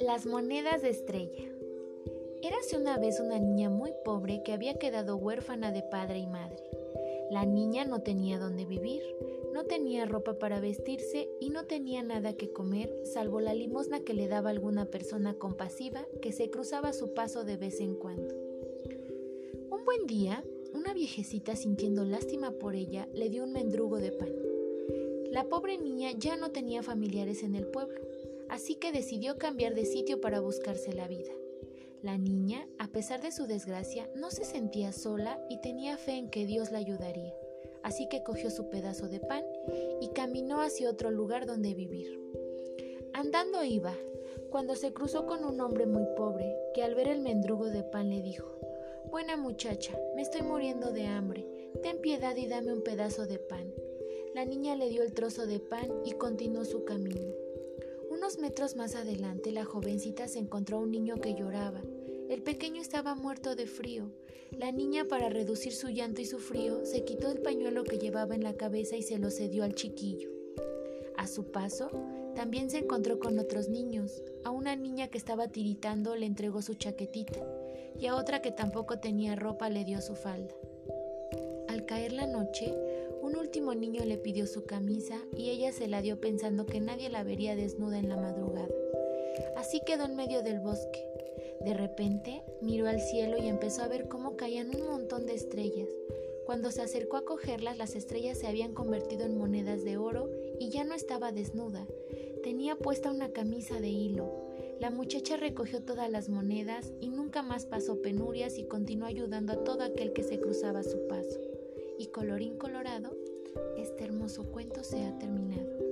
Las monedas de estrella. Érase una vez una niña muy pobre que había quedado huérfana de padre y madre. La niña no tenía dónde vivir, no tenía ropa para vestirse y no tenía nada que comer salvo la limosna que le daba alguna persona compasiva que se cruzaba su paso de vez en cuando. Un buen día, una viejecita sintiendo lástima por ella le dio un mendrugo de pan. La pobre niña ya no tenía familiares en el pueblo así que decidió cambiar de sitio para buscarse la vida. La niña, a pesar de su desgracia, no se sentía sola y tenía fe en que Dios la ayudaría, así que cogió su pedazo de pan y caminó hacia otro lugar donde vivir. Andando iba, cuando se cruzó con un hombre muy pobre, que al ver el mendrugo de pan le dijo, Buena muchacha, me estoy muriendo de hambre, ten piedad y dame un pedazo de pan. La niña le dio el trozo de pan y continuó su camino. Unos metros más adelante la jovencita se encontró a un niño que lloraba. El pequeño estaba muerto de frío. La niña, para reducir su llanto y su frío, se quitó el pañuelo que llevaba en la cabeza y se lo cedió al chiquillo. A su paso, también se encontró con otros niños. A una niña que estaba tiritando le entregó su chaquetita y a otra que tampoco tenía ropa le dio su falda. Al caer la noche, un último niño le pidió su camisa y ella se la dio pensando que nadie la vería desnuda en la madrugada. Así quedó en medio del bosque. De repente miró al cielo y empezó a ver cómo caían un montón de estrellas. Cuando se acercó a cogerlas, las estrellas se habían convertido en monedas de oro y ya no estaba desnuda. Tenía puesta una camisa de hilo. La muchacha recogió todas las monedas y nunca más pasó penurias y continuó ayudando a todo aquel que se cruzaba a su paso y colorín colorado, este hermoso cuento se ha terminado.